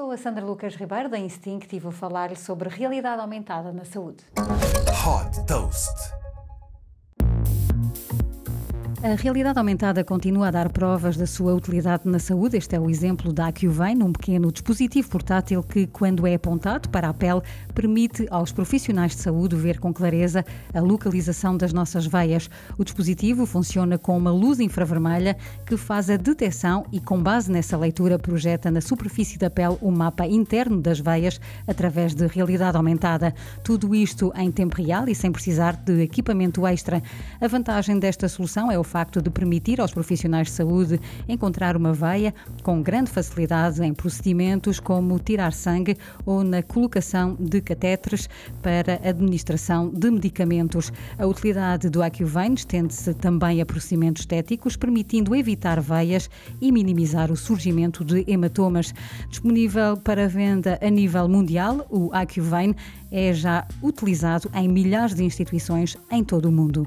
Sou a Sandra Lucas Ribeiro da Instinct e vou falar sobre realidade aumentada na saúde. Hot Toast. A realidade aumentada continua a dar provas da sua utilidade na saúde. Este é o exemplo da AcuVein, um pequeno dispositivo portátil que, quando é apontado para a pele, permite aos profissionais de saúde ver com clareza a localização das nossas veias. O dispositivo funciona com uma luz infravermelha que faz a detecção e, com base nessa leitura, projeta na superfície da pele o mapa interno das veias através de realidade aumentada. Tudo isto em tempo real e sem precisar de equipamento extra. A vantagem desta solução é o facto de permitir aos profissionais de saúde encontrar uma veia com grande facilidade em procedimentos como tirar sangue ou na colocação de catéteres para administração de medicamentos. A utilidade do AcuVein estende-se também a procedimentos estéticos, permitindo evitar veias e minimizar o surgimento de hematomas. Disponível para venda a nível mundial, o AcuVein é já utilizado em milhares de instituições em todo o mundo.